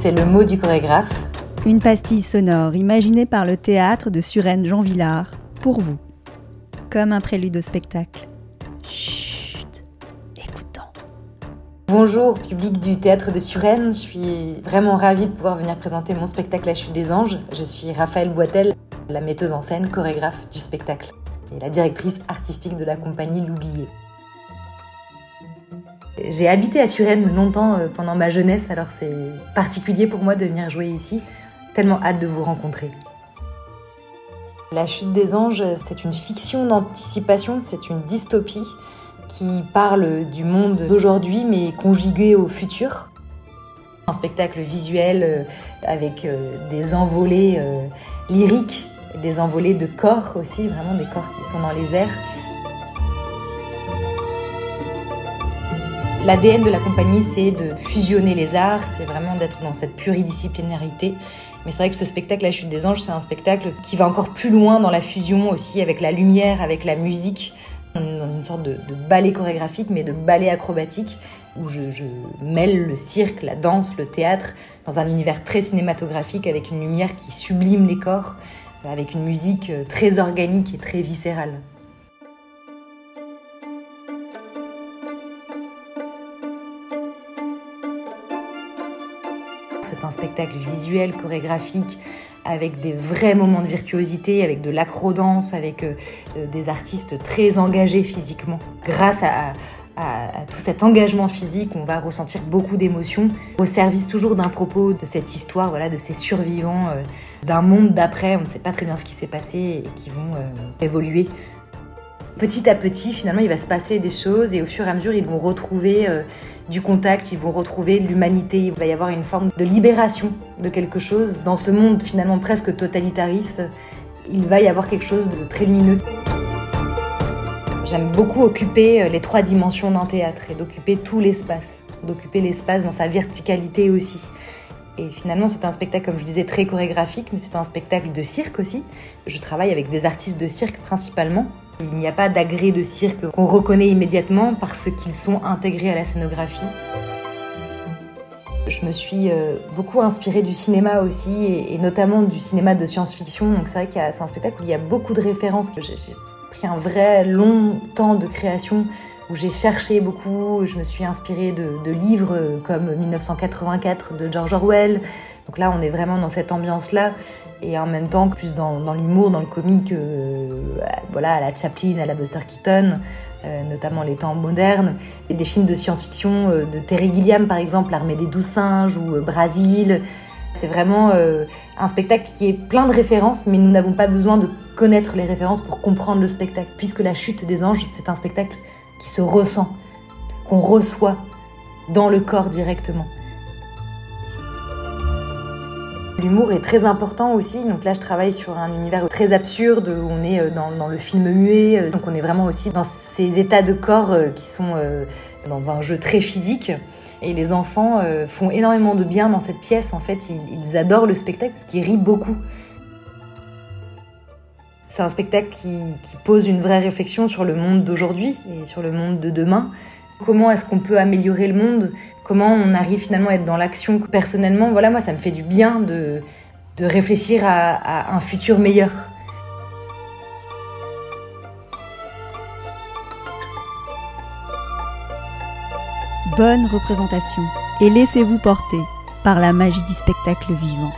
c'est le mot du chorégraphe. Une pastille sonore imaginée par le théâtre de Suresnes Jean Villard, pour vous. Comme un prélude au spectacle. Chut, écoutons. Bonjour public du théâtre de Suresnes, je suis vraiment ravie de pouvoir venir présenter mon spectacle La chute des anges. Je suis Raphaël Boitel, la metteuse en scène, chorégraphe du spectacle et la directrice artistique de la compagnie L'Oublié. J'ai habité à Suresnes longtemps euh, pendant ma jeunesse, alors c'est particulier pour moi de venir jouer ici. Tellement hâte de vous rencontrer. La chute des anges, c'est une fiction d'anticipation, c'est une dystopie qui parle du monde d'aujourd'hui mais conjugué au futur. Un spectacle visuel euh, avec euh, des envolées lyriques, des envolées de corps aussi, vraiment des corps qui sont dans les airs. L'ADN de la compagnie, c'est de fusionner les arts, c'est vraiment d'être dans cette pluridisciplinarité. Mais c'est vrai que ce spectacle, La Chute des Anges, c'est un spectacle qui va encore plus loin dans la fusion aussi avec la lumière, avec la musique. On est dans une sorte de, ballet chorégraphique, mais de ballet acrobatique, où je, je, mêle le cirque, la danse, le théâtre, dans un univers très cinématographique, avec une lumière qui sublime les corps, avec une musique très organique et très viscérale. C'est un spectacle visuel, chorégraphique, avec des vrais moments de virtuosité, avec de l'acrodance, avec euh, euh, des artistes très engagés physiquement. Grâce à, tout cet engagement physique, on va ressentir beaucoup d'émotions au service toujours d'un propos, de cette histoire, voilà, de ces survivants euh, d'un monde d'après. On ne sait pas très bien ce qui s'est passé et qui vont évoluer petit à petit, finalement, il va se passer des choses et au fur et à mesure, ils vont retrouver euh, du contact, ils vont retrouver l'humanité. Il va y avoir une forme de libération de quelque chose. Dans ce monde finalement presque totalitariste, il va y avoir quelque chose de très lumineux. J'aime beaucoup occuper euh, les trois dimensions d'un théâtre et d'occuper tout l'espace, d'occuper l'espace dans sa verticalité aussi. Et finalement, c'est un spectacle, comme je disais, très chorégraphique, mais c'est un spectacle de cirque aussi. Je travaille avec des artistes de cirque principalement, il n'y a pas d'agrès de cirque qu'on reconnaît immédiatement parce qu'ils sont intégrés à la scénographie. Je me suis euh, beaucoup inspirée du cinéma aussi, et notamment du cinéma de science-fiction. Donc c'est vrai que c'est un spectacle où il y a beaucoup de références. Pris un vrai long temps de création où j'ai cherché beaucoup, je me suis inspirée de, livres comme 1984 de George Orwell. Donc là, on est vraiment dans cette ambiance-là, et en même temps plus dans, l'humour, dans le comique, euh, voilà, à la Chaplin, à la Buster Keaton, euh, notamment les temps modernes, et des films de science-fiction euh, de Terry Gilliam, par exemple, L'armée des douze singes ou Brasil. C'est vraiment un spectacle qui est plein de références, mais nous n'avons pas besoin de connaître les références pour comprendre le spectacle, puisque La chute des anges, c'est un spectacle qui se ressent, qu'on reçoit dans le corps directement. L'humour est très important aussi, donc là je travaille sur un univers très absurde, où on est euh, dans, le film muet, euh, donc on est vraiment aussi dans ces états de corps euh, qui sont dans un jeu très physique. Et les enfants font énormément de bien dans cette pièce, en fait ils, adorent le spectacle parce qu'ils rient beaucoup. C'est un spectacle qui, pose une vraie réflexion sur le monde d'aujourd'hui et sur le monde de demain. Comment est-ce qu'on peut améliorer le monde? Comment on arrive finalement à être dans l'action Personnellement, voilà, moi, ça me fait du bien de, de réfléchir à un futur meilleur. Bonne représentation et laissez-vous porter par la magie du spectacle vivant.